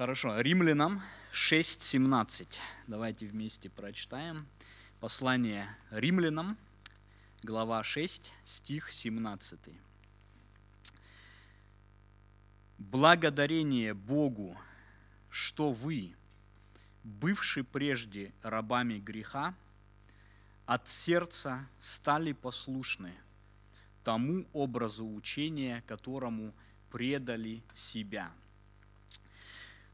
Хорошо, Римлянам 6.17. Давайте вместе прочитаем. Послание Римлянам, глава 6, стих 17. Благодарение Богу, что вы, бывшие прежде рабами греха, от сердца стали послушны тому образу учения, которому предали себя –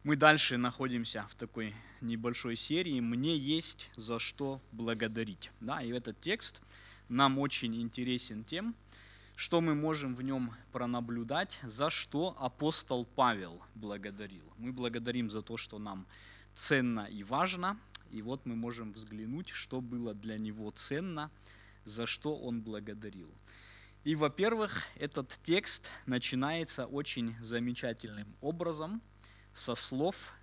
мы дальше находимся в такой небольшой серии «Мне есть за что благодарить». Да, и этот текст нам очень интересен тем, что мы можем в нем пронаблюдать, за что апостол Павел благодарил. Мы благодарим за то, что нам ценно и важно, и вот мы можем взглянуть, что было для него ценно, за что он благодарил. И, во-первых, этот текст начинается очень замечательным образом – со слов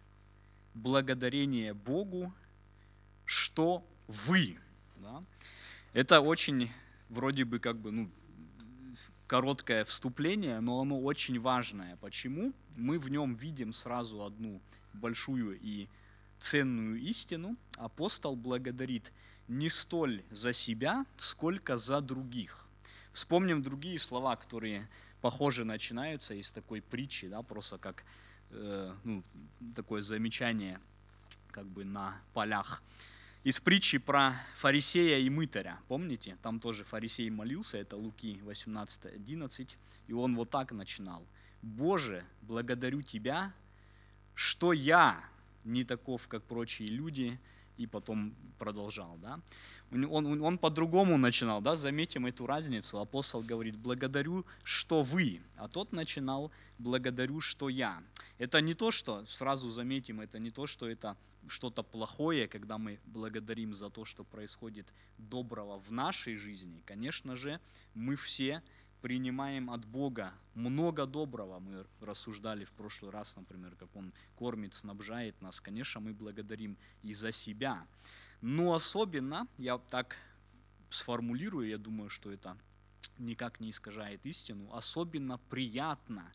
благодарения Богу, что вы. Да? Это очень вроде бы как бы ну, короткое вступление, но оно очень важное. Почему? Мы в нем видим сразу одну большую и ценную истину. Апостол благодарит не столь за себя, сколько за других. Вспомним другие слова, которые похоже начинаются из такой притчи, да, просто как Э, ну, такое замечание как бы на полях. Из притчи про фарисея и мытаря, помните? Там тоже фарисей молился, это Луки 18.11, и он вот так начинал. «Боже, благодарю Тебя, что я не таков, как прочие люди, и потом продолжал. Да? Он, он, он по-другому начинал, да? заметим эту разницу. Апостол говорит, благодарю, что вы, а тот начинал, благодарю, что я. Это не то, что, сразу заметим, это не то, что это что-то плохое, когда мы благодарим за то, что происходит доброго в нашей жизни. Конечно же, мы все принимаем от Бога много доброго. Мы рассуждали в прошлый раз, например, как Он кормит, снабжает нас. Конечно, мы благодарим и за себя. Но особенно, я так сформулирую, я думаю, что это никак не искажает истину, особенно приятно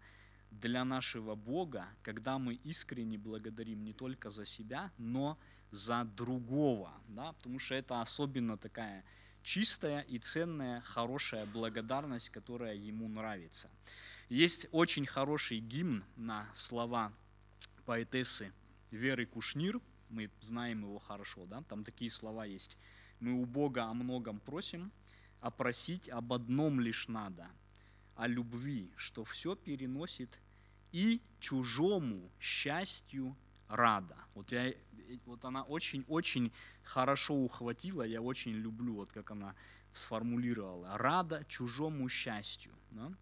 для нашего Бога, когда мы искренне благодарим не только за себя, но за другого, да, потому что это особенно такая чистая и ценная, хорошая благодарность, которая ему нравится. Есть очень хороший гимн на слова поэтессы Веры Кушнир, мы знаем его хорошо, да, там такие слова есть. Мы у Бога о многом просим, а просить об одном лишь надо, о любви, что все переносит и чужому счастью рада. Вот, я, вот она очень-очень хорошо ухватила, я очень люблю, вот как она сформулировала. Рада чужому счастью. Да?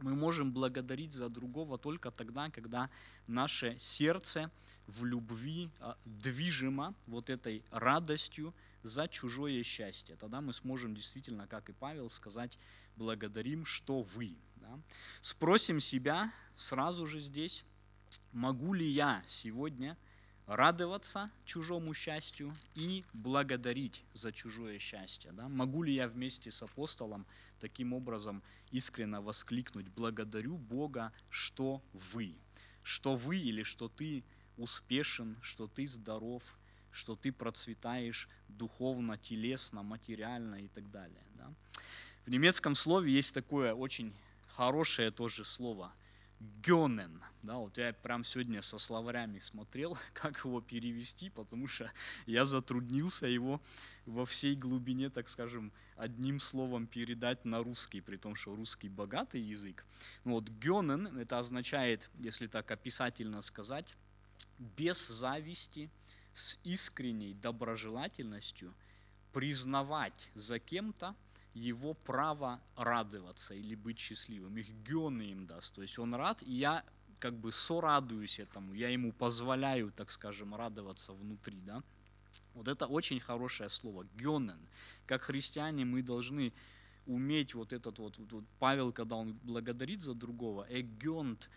Мы можем благодарить за другого только тогда, когда наше сердце в любви а, движимо вот этой радостью за чужое счастье. Тогда мы сможем действительно, как и Павел, сказать благодарим, что вы. Да? Спросим себя сразу же здесь, могу ли я сегодня радоваться чужому счастью и благодарить за чужое счастье. Да? Могу ли я вместе с апостолом таким образом искренне воскликнуть «благодарю Бога, что вы», что вы или что ты успешен, что ты здоров, что ты процветаешь духовно, телесно, материально и так далее. Да? В немецком слове есть такое очень хорошее тоже слово Гёнен. Да, вот я прям сегодня со словарями смотрел, как его перевести, потому что я затруднился его во всей глубине, так скажем, одним словом передать на русский, при том, что русский богатый язык. Ну вот гёнен, это означает, если так описательно сказать, без зависти, с искренней доброжелательностью признавать за кем-то его право радоваться или быть счастливым. Их гены им даст. То есть он рад, и я как бы сорадуюсь этому, я ему позволяю, так скажем, радоваться внутри, да. Вот это очень хорошее слово, гёнен. Как христиане мы должны уметь вот этот вот, вот Павел, когда он благодарит за другого, эгёнт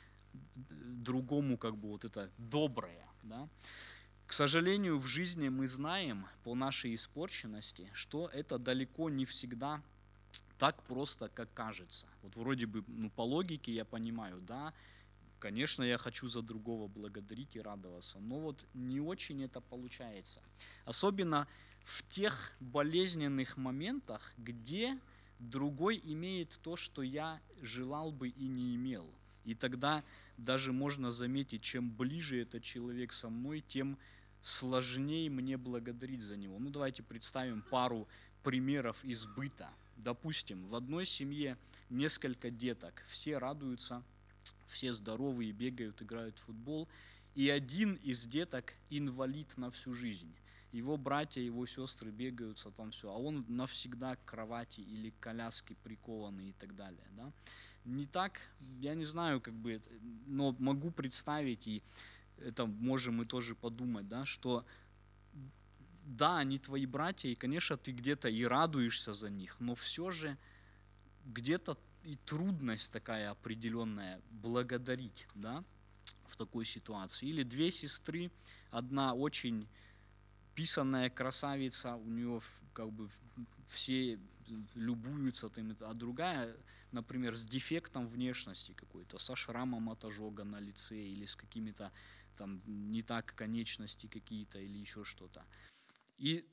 другому как бы вот это доброе, да. К сожалению, в жизни мы знаем по нашей испорченности, что это далеко не всегда так просто, как кажется. Вот вроде бы ну, по логике я понимаю, да, Конечно, я хочу за другого благодарить и радоваться, но вот не очень это получается. Особенно в тех болезненных моментах, где другой имеет то, что я желал бы и не имел. И тогда даже можно заметить, чем ближе этот человек со мной, тем сложнее мне благодарить за него. Ну давайте представим пару примеров из быта. Допустим, в одной семье несколько деток, все радуются, все здоровые, бегают, играют в футбол, и один из деток инвалид на всю жизнь его братья, его сестры бегаются там все, а он навсегда к кровати или к коляске прикованный и так далее, да. Не так, я не знаю, как бы, но могу представить, и это можем мы тоже подумать, да, что да, они твои братья, и, конечно, ты где-то и радуешься за них, но все же где-то и трудность такая определенная благодарить, да, в такой ситуации. Или две сестры, одна очень писанная красавица, у нее как бы все любуются там, а другая, например, с дефектом внешности какой-то, со шрамом от ожога на лице или с какими-то там не так конечности какие-то или еще что-то. И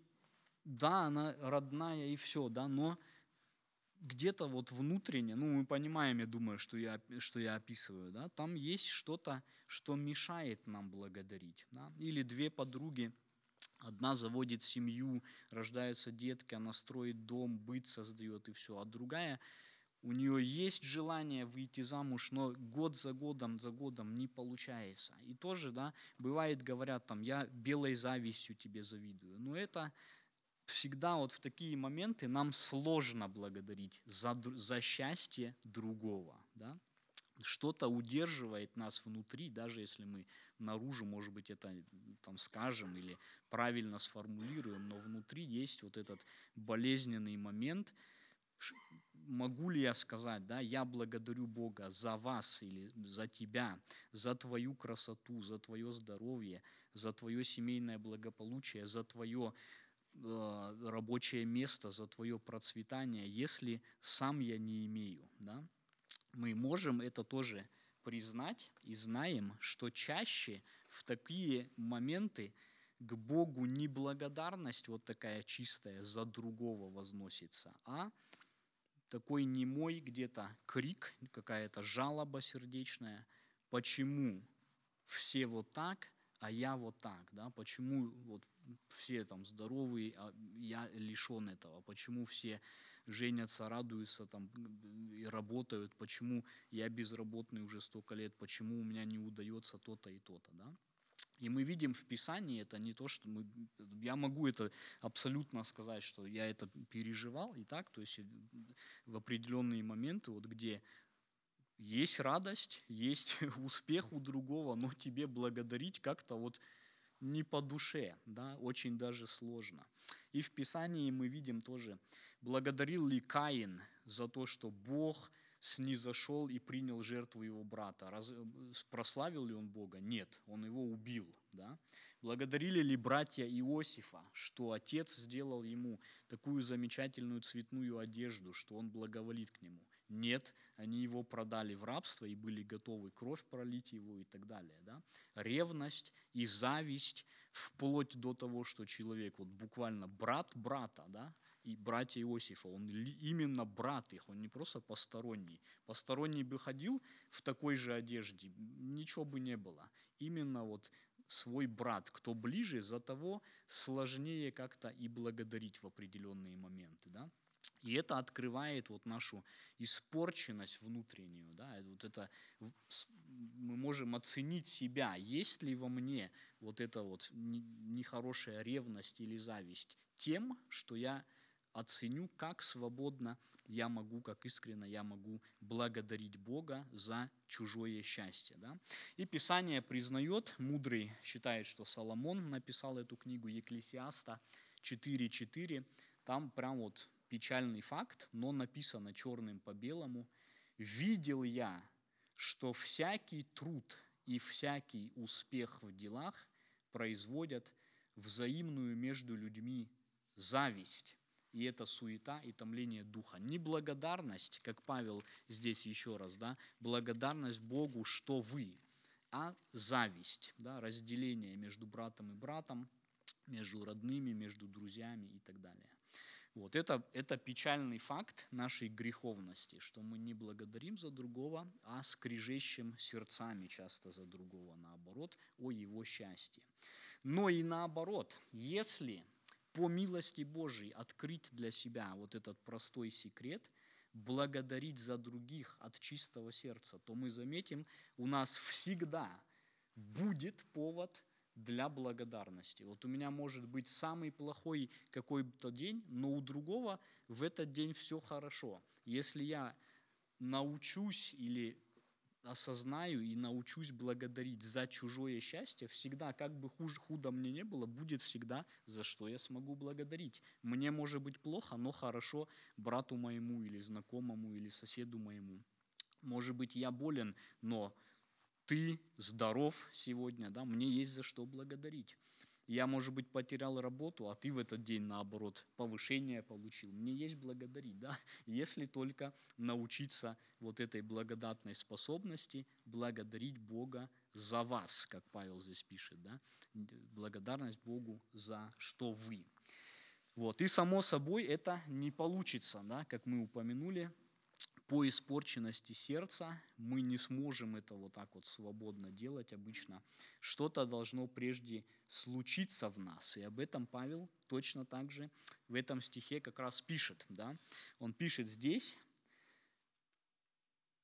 да, она родная и все, да, но где-то вот внутренне, ну мы понимаем, я думаю, что я, что я описываю, да, там есть что-то, что мешает нам благодарить. Да? Или две подруги, Одна заводит семью, рождаются детки, она строит дом, быт создает и все. А другая, у нее есть желание выйти замуж, но год за годом, за годом не получается. И тоже, да, бывает, говорят там, я белой завистью тебе завидую. Но это всегда вот в такие моменты нам сложно благодарить за, за счастье другого, да что-то удерживает нас внутри, даже если мы наружу, может быть, это там скажем или правильно сформулируем, но внутри есть вот этот болезненный момент, могу ли я сказать, да, я благодарю Бога за вас или за тебя, за твою красоту, за твое здоровье, за твое семейное благополучие, за твое э, рабочее место, за твое процветание, если сам я не имею, да, мы можем это тоже признать и знаем, что чаще в такие моменты к Богу не благодарность вот такая чистая за другого возносится, а такой немой где-то крик, какая-то жалоба сердечная, почему все вот так, а я вот так, да, почему вот все там здоровые, а я лишен этого, почему все женятся, радуются там и работают, почему я безработный уже столько лет, почему у меня не удается то-то и то-то, да. И мы видим в Писании, это не то, что мы, я могу это абсолютно сказать, что я это переживал и так, то есть в определенные моменты, вот где есть радость, есть успех у другого, но тебе благодарить как-то вот не по душе, да, очень даже сложно. И в Писании мы видим тоже, благодарил ли Каин за то, что Бог снизошел и принял жертву его брата. Раз, прославил ли он Бога? Нет, он его убил. Да? Благодарили ли братья Иосифа, что отец сделал ему такую замечательную цветную одежду, что он благоволит к нему? Нет, они его продали в рабство и были готовы кровь пролить его и так далее. Да? Ревность и зависть вплоть до того, что человек, вот буквально брат брата, да, и братья Иосифа, он именно брат их, он не просто посторонний. Посторонний бы ходил в такой же одежде, ничего бы не было. Именно вот свой брат, кто ближе, за того сложнее как-то и благодарить в определенные моменты. Да? И это открывает вот нашу испорченность внутреннюю. Да? Вот это, мы можем оценить себя, есть ли во мне вот эта вот нехорошая ревность или зависть тем, что я оценю, как свободно я могу, как искренно я могу благодарить Бога за чужое счастье. Да? И Писание признает, мудрый считает, что Соломон написал эту книгу Екклесиаста 4.4, там прям вот печальный факт, но написано черным по белому. «Видел я, что всякий труд и всякий успех в делах производят взаимную между людьми зависть. и это суета и томление духа. Не благодарность, как Павел здесь еще раз, да, благодарность Богу, что вы, а зависть, да, разделение между братом и братом, между родными, между друзьями и так далее. Вот это, это печальный факт нашей греховности, что мы не благодарим за другого, а скрежещем сердцами часто за другого, наоборот, о его счастье. Но и наоборот, если по милости Божией открыть для себя вот этот простой секрет, благодарить за других от чистого сердца, то мы заметим, у нас всегда будет повод для благодарности. Вот у меня может быть самый плохой какой-то день, но у другого в этот день все хорошо. Если я научусь или осознаю и научусь благодарить за чужое счастье, всегда, как бы хуже, худо мне не было, будет всегда, за что я смогу благодарить. Мне может быть плохо, но хорошо брату моему или знакомому или соседу моему. Может быть, я болен, но ты здоров сегодня, да, мне есть за что благодарить. Я, может быть, потерял работу, а ты в этот день, наоборот, повышение получил. Мне есть благодарить, да, если только научиться вот этой благодатной способности благодарить Бога за вас, как Павел здесь пишет, да, благодарность Богу за что вы. Вот, и само собой это не получится, да, как мы упомянули, по испорченности сердца мы не сможем это вот так вот свободно делать обычно. Что-то должно прежде случиться в нас. И об этом Павел точно так же в этом стихе как раз пишет. Да? Он пишет здесь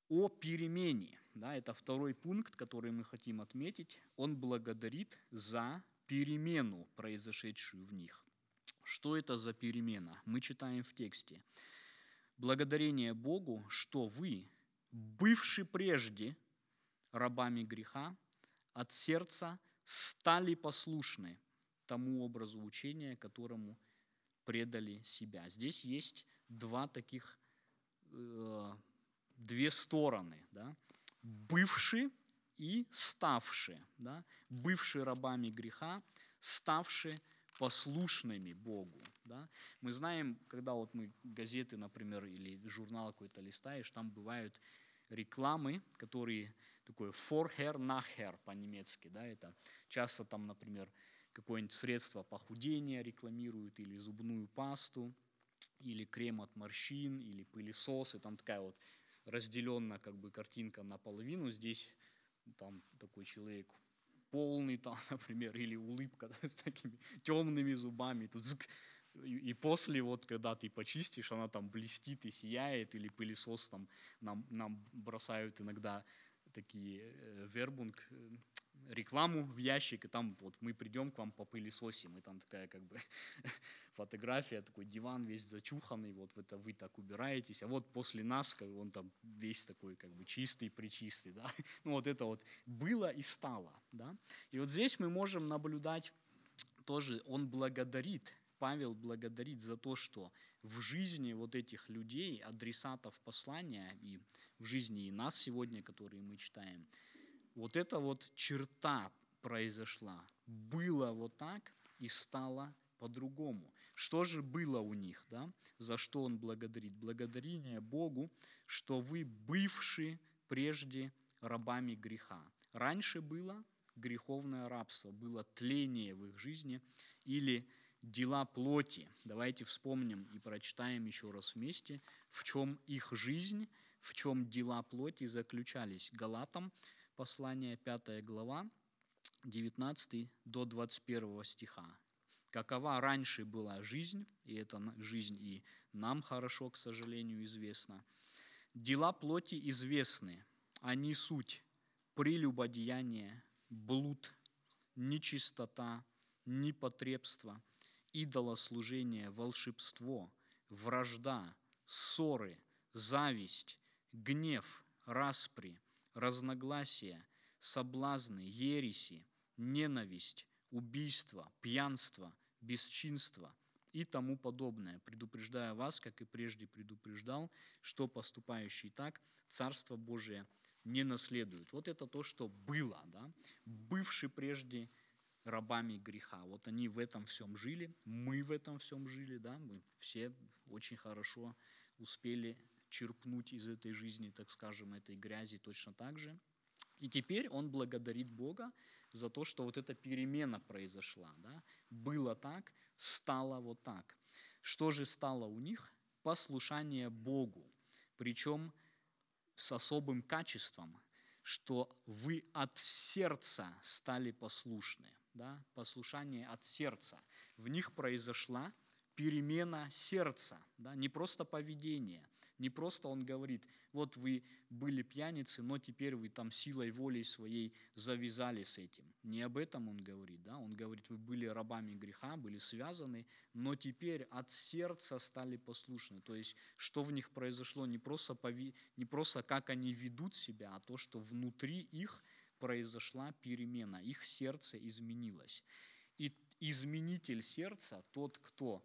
о перемене. Да? Это второй пункт, который мы хотим отметить. Он благодарит за перемену, произошедшую в них. Что это за перемена? Мы читаем в тексте благодарение Богу, что вы, бывши прежде рабами греха, от сердца стали послушны тому образу учения, которому предали себя. Здесь есть два таких, э, две стороны. Да? Бывши и ставшие. Да? Бывшие рабами греха, ставшие послушными Богу. Да? Мы знаем, когда вот мы газеты, например, или журнал какой-то листаешь, там бывают рекламы, которые такое vorher, nachher по-немецки, да, это часто там, например, какое-нибудь средство похудения рекламируют, или зубную пасту, или крем от морщин, или пылесос, и там такая вот разделенная как бы картинка наполовину, здесь там такой человек полный там, например, или улыбка да, с такими темными зубами. Тут и, после, вот, когда ты почистишь, она там блестит и сияет, или пылесос там нам, нам бросают иногда такие э, вербунг, э, рекламу в ящик, и там вот мы придем к вам по пылесосим, и там такая как бы фотография, такой диван весь зачуханный, вот это вы так убираетесь, а вот после нас как он там весь такой как бы чистый, причистый, да, ну вот это вот было и стало, да, и вот здесь мы можем наблюдать тоже, он благодарит Павел благодарит за то, что в жизни вот этих людей, адресатов послания, и в жизни и нас сегодня, которые мы читаем, вот эта вот черта произошла. Было вот так и стало по-другому. Что же было у них, да? За что он благодарит? Благодарение Богу, что вы бывшие прежде рабами греха. Раньше было греховное рабство, было тление в их жизни или дела плоти. Давайте вспомним и прочитаем еще раз вместе, в чем их жизнь, в чем дела плоти заключались. Галатам, послание 5 глава, 19 до 21 стиха. Какова раньше была жизнь, и это жизнь и нам хорошо, к сожалению, известна. Дела плоти известны, они суть прелюбодеяние, блуд, нечистота, непотребство – идолослужение, волшебство, вражда, ссоры, зависть, гнев, распри, разногласия, соблазны, ереси, ненависть, убийство, пьянство, бесчинство и тому подобное, предупреждая вас, как и прежде предупреждал, что поступающий так Царство Божие не наследует. Вот это то, что было, да? бывший прежде рабами греха. Вот они в этом всем жили, мы в этом всем жили, да, мы все очень хорошо успели черпнуть из этой жизни, так скажем, этой грязи точно так же. И теперь он благодарит Бога за то, что вот эта перемена произошла. Да? Было так, стало вот так. Что же стало у них? Послушание Богу. Причем с особым качеством, что вы от сердца стали послушны. Да? Послушание от сердца. В них произошла перемена сердца, да, не просто поведение, не просто он говорит, вот вы были пьяницы, но теперь вы там силой воли своей завязали с этим. Не об этом он говорит, да, он говорит, вы были рабами греха, были связаны, но теперь от сердца стали послушны. То есть, что в них произошло, не просто, пови... не просто как они ведут себя, а то, что внутри их произошла перемена, их сердце изменилось. И изменитель сердца, тот, кто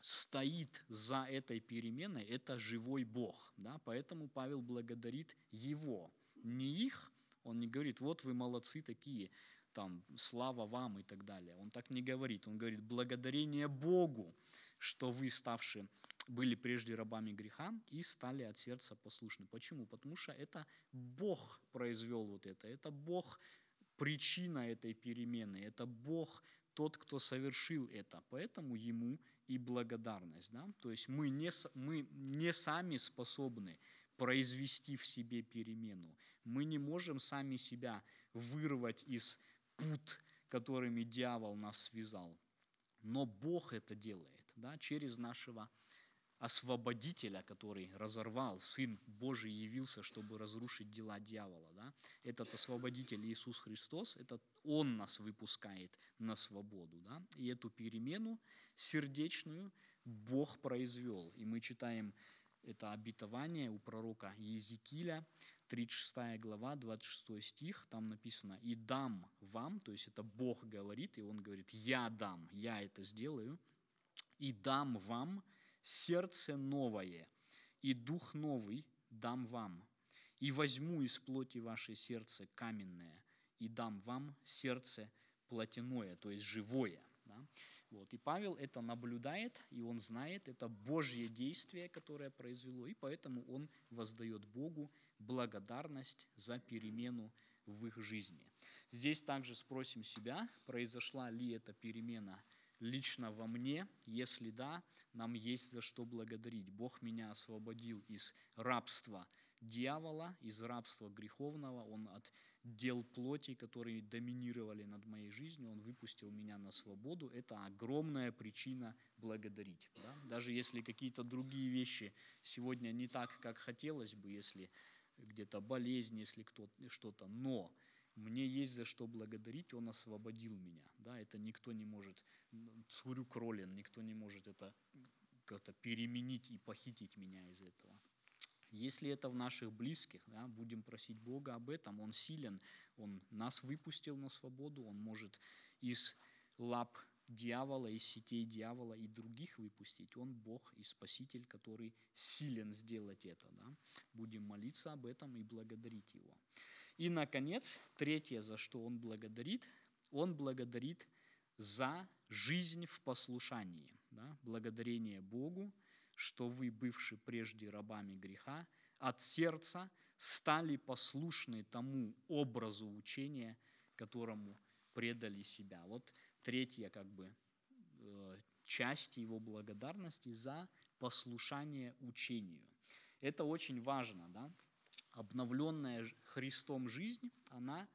стоит за этой переменой, это живой Бог. Да? Поэтому Павел благодарит Его, не их. Он не говорит, вот вы молодцы такие, там, слава вам и так далее. Он так не говорит. Он говорит, благодарение Богу, что вы, ставшие, были прежде рабами греха и стали от сердца послушны. Почему? Потому что это Бог произвел вот это. Это Бог причина этой перемены. Это Бог тот, кто совершил это. Поэтому ему и благодарность. Да? То есть мы не, мы не сами способны произвести в себе перемену. Мы не можем сами себя вырвать из пут, которыми дьявол нас связал. Но Бог это делает да, через нашего освободителя, который разорвал, Сын Божий явился, чтобы разрушить дела дьявола. Да? Этот освободитель Иисус Христос, это Он нас выпускает на свободу. Да? И эту перемену сердечную Бог произвел. И мы читаем это обетование у пророка Езекииля, 36 глава, 26 стих, там написано «И дам вам», то есть это Бог говорит, и Он говорит «Я дам, я это сделаю, и дам вам сердце новое, и дух новый дам вам, и возьму из плоти ваше сердце каменное, и дам вам сердце плотяное, то есть живое. Да? Вот. И Павел это наблюдает, и он знает, это Божье действие, которое произвело, и поэтому он воздает Богу благодарность за перемену в их жизни. Здесь также спросим себя, произошла ли эта перемена лично во мне? Если да, нам есть за что благодарить. Бог меня освободил из рабства дьявола, из рабства греховного. Он от дел плоти, которые доминировали над моей жизнью, Он выпустил меня на свободу. Это огромная причина благодарить. Да? Даже если какие-то другие вещи сегодня не так, как хотелось бы, если где-то болезнь, если кто-то что-то, но мне есть за что благодарить, Он освободил меня. Да, это никто не может, цурю кролен, никто не может это как-то переменить и похитить меня из этого. Если это в наших близких, да, будем просить Бога об этом. Он силен, Он нас выпустил на свободу, Он может из лап дьявола, из сетей дьявола и других выпустить. Он Бог и Спаситель, который силен сделать это. Да? Будем молиться об этом и благодарить Его. И, наконец, третье, за что Он благодарит, Он благодарит за жизнь в послушании. Да? Благодарение Богу, что вы, бывшие прежде рабами греха, от сердца стали послушны тому образу учения, которому предали себя. Вот третья как бы э, часть его благодарности за послушание учению. Это очень важно, да? Обновленная Христом жизнь, она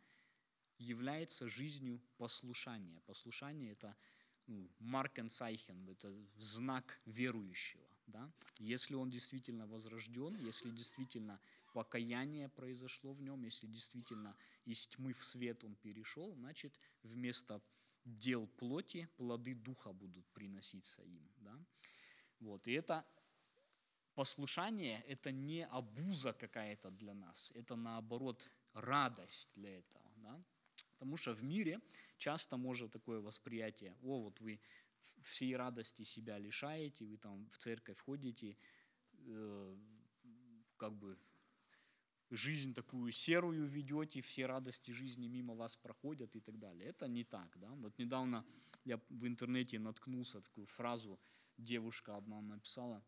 является жизнью послушания. Послушание это ну, Маркенсайхен, это знак верующего. Да? Если он действительно возрожден, если действительно покаяние произошло в нем, если действительно из тьмы в свет он перешел, значит вместо дел плоти плоды духа будут приноситься им. Да? Вот. И это послушание – это не обуза какая-то для нас, это наоборот радость для этого. Да? Потому что в мире часто может такое восприятие, о, вот вы всей радости себя лишаете, вы там в церковь ходите, э, как бы жизнь такую серую ведете, все радости жизни мимо вас проходят и так далее. Это не так. Да? Вот недавно я в интернете наткнулся такую фразу, девушка одна написала,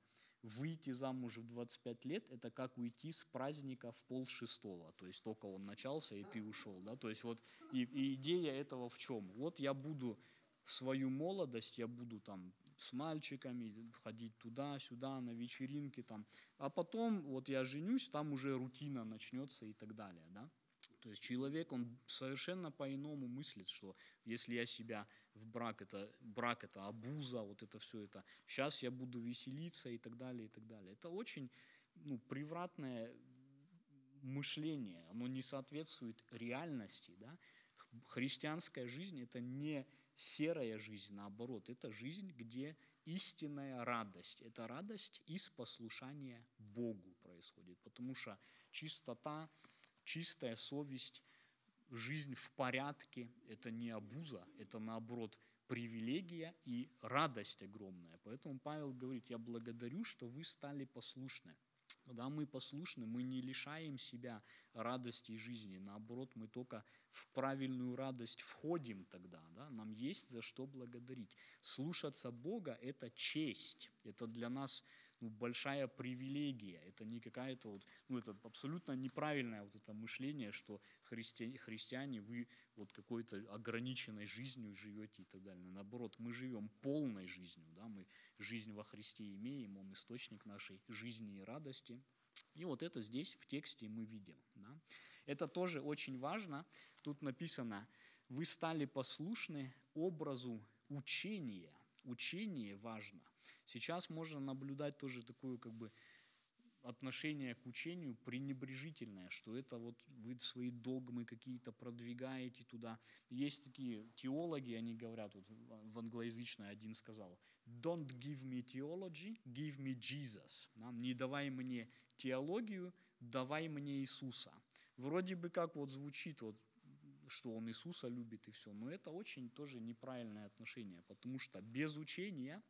выйти замуж в 25 лет – это как уйти с праздника в пол шестого, то есть только он начался, и ты ушел. Да? То есть вот и, и идея этого в чем? Вот я буду свою молодость, я буду там с мальчиками, ходить туда-сюда, на вечеринки там. А потом вот я женюсь, там уже рутина начнется и так далее, да. То есть человек, он совершенно по-иному мыслит, что если я себя в брак, это брак это абуза, вот это все это, сейчас я буду веселиться и так далее, и так далее. Это очень ну, превратное мышление, оно не соответствует реальности, да. Христианская жизнь это не серая жизнь, наоборот, это жизнь, где истинная радость. Это радость из послушания Богу происходит, потому что чистота, чистая совесть, жизнь в порядке – это не абуза, это наоборот привилегия и радость огромная. Поэтому Павел говорит, я благодарю, что вы стали послушны. Когда мы послушны, мы не лишаем себя радости и жизни. Наоборот, мы только в правильную радость входим тогда. Да? Нам есть за что благодарить. Слушаться Бога – это честь. Это для нас ну, большая привилегия. Это не какая-то вот, ну, это абсолютно неправильное вот это мышление, что христиане, христиане вы вот какой-то ограниченной жизнью живете и так далее. Наоборот, мы живем полной жизнью, да, мы жизнь во Христе имеем, Он источник нашей жизни и радости. И вот это здесь в тексте мы видим. Да. Это тоже очень важно. Тут написано, вы стали послушны образу учения – учение важно. Сейчас можно наблюдать тоже такое как бы отношение к учению пренебрежительное, что это вот вы свои догмы какие-то продвигаете туда. Есть такие теологи, они говорят, вот в англоязычной один сказал, don't give me theology, give me Jesus. Не давай мне теологию, давай мне Иисуса. Вроде бы как вот звучит, вот что он Иисуса любит и все. Но это очень тоже неправильное отношение, потому что без учения,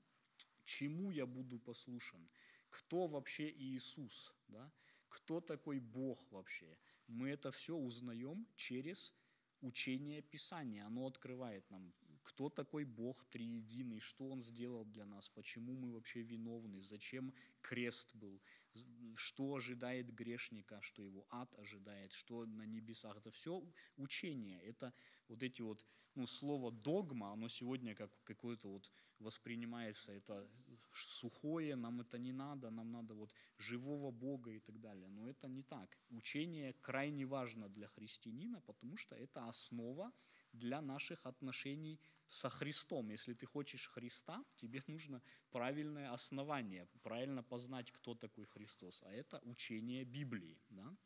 чему я буду послушан? Кто вообще Иисус? Да? Кто такой Бог вообще? Мы это все узнаем через учение Писания. Оно открывает нам, кто такой Бог триединый, что Он сделал для нас, почему мы вообще виновны, зачем крест был, что ожидает грешника, что его ад ожидает, что на небесах. Это все учение. Это вот эти вот, ну, слово догма, оно сегодня как какое-то вот воспринимается, это сухое, нам это не надо, нам надо вот живого Бога и так далее. Но это не так. Учение крайне важно для христианина, потому что это основа для наших отношений со Христом. Если ты хочешь Христа, тебе нужно правильное основание, правильно познать, кто такой Христос. А это учение Библии. Да?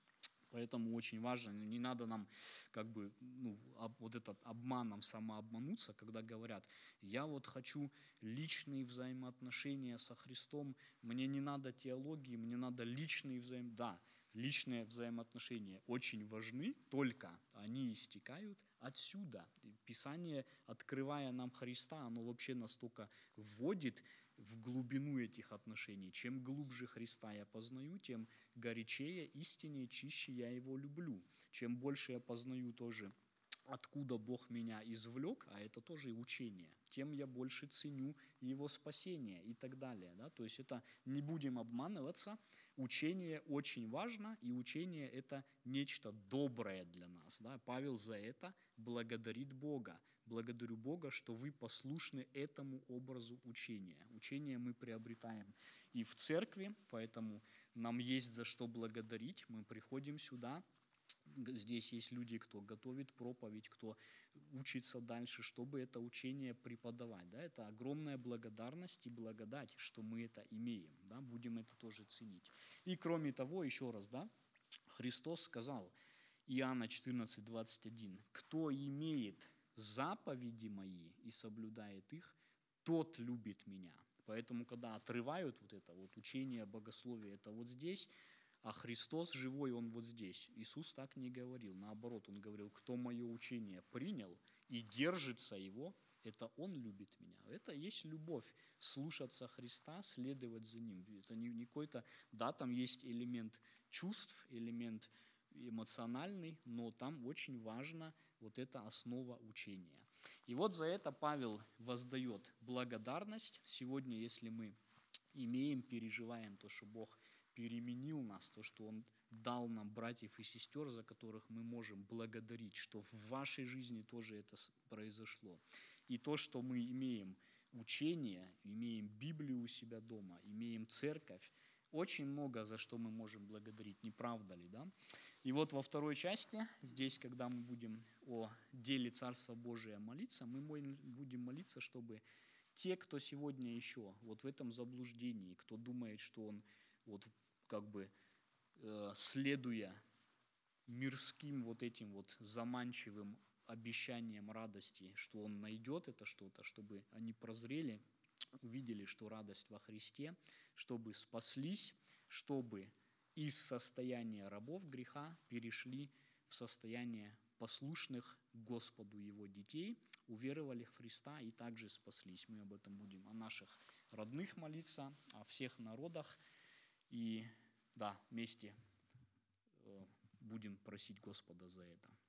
Поэтому очень важно, не надо нам как бы ну, вот этот обманом самообмануться, когда говорят, я вот хочу личные взаимоотношения со Христом, мне не надо теологии, мне надо личные взаимоотношения. Да, личные взаимоотношения очень важны, только они истекают отсюда. Писание, открывая нам Христа, оно вообще настолько вводит в глубину этих отношений. Чем глубже Христа я познаю, тем горячее, истиннее, чище я его люблю. Чем больше я познаю тоже откуда Бог меня извлек, а это тоже и учение, тем я больше ценю его спасение и так далее. Да? То есть это не будем обманываться, учение очень важно, и учение это нечто доброе для нас. Да? Павел за это благодарит Бога. Благодарю Бога, что вы послушны этому образу учения. Учение мы приобретаем и в церкви, поэтому нам есть за что благодарить. Мы приходим сюда, Здесь есть люди, кто готовит проповедь, кто учится дальше, чтобы это учение преподавать. Да? Это огромная благодарность и благодать, что мы это имеем. Да? Будем это тоже ценить. И кроме того, еще раз, да, Христос сказал, Иоанна 14, 21, «Кто имеет заповеди мои и соблюдает их, тот любит меня». Поэтому, когда отрывают вот это вот учение богословия, это вот здесь, а Христос живой, Он вот здесь. Иисус так не говорил. Наоборот, Он говорил, кто мое учение принял и держится его, это Он любит меня. Это есть любовь. Слушаться Христа, следовать за Ним. Это не, не какой-то, да, там есть элемент чувств, элемент эмоциональный, но там очень важна вот эта основа учения. И вот за это Павел воздает благодарность. Сегодня, если мы имеем, переживаем то, что Бог переменил нас, то, что Он дал нам братьев и сестер, за которых мы можем благодарить, что в вашей жизни тоже это произошло. И то, что мы имеем учение, имеем Библию у себя дома, имеем церковь, очень много за что мы можем благодарить, не правда ли, да? И вот во второй части, здесь, когда мы будем о деле Царства Божия молиться, мы будем молиться, чтобы те, кто сегодня еще вот в этом заблуждении, кто думает, что он вот как бы э, следуя мирским вот этим вот заманчивым обещанием радости, что он найдет это что-то, чтобы они прозрели увидели, что радость во Христе, чтобы спаслись, чтобы из состояния рабов греха перешли в состояние послушных Господу Его детей, уверовали в Христа и также спаслись. Мы об этом будем, о наших родных молиться, о всех народах. И да, вместе э, будем просить Господа за это.